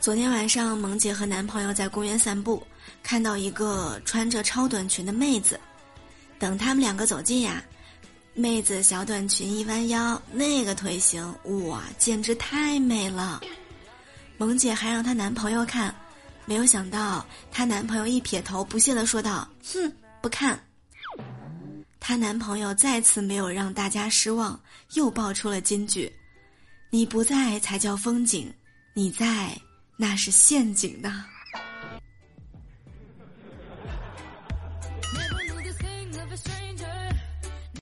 昨天晚上，萌姐和男朋友在公园散步，看到一个穿着超短裙的妹子。等他们两个走近呀，妹子小短裙一弯腰，那个腿型哇，简直太美了。萌姐还让她男朋友看，没有想到她男朋友一撇头，不屑地说道：“哼，不看。”她男朋友再次没有让大家失望，又爆出了金句：“你不在才叫风景，你在。”那是陷阱呢。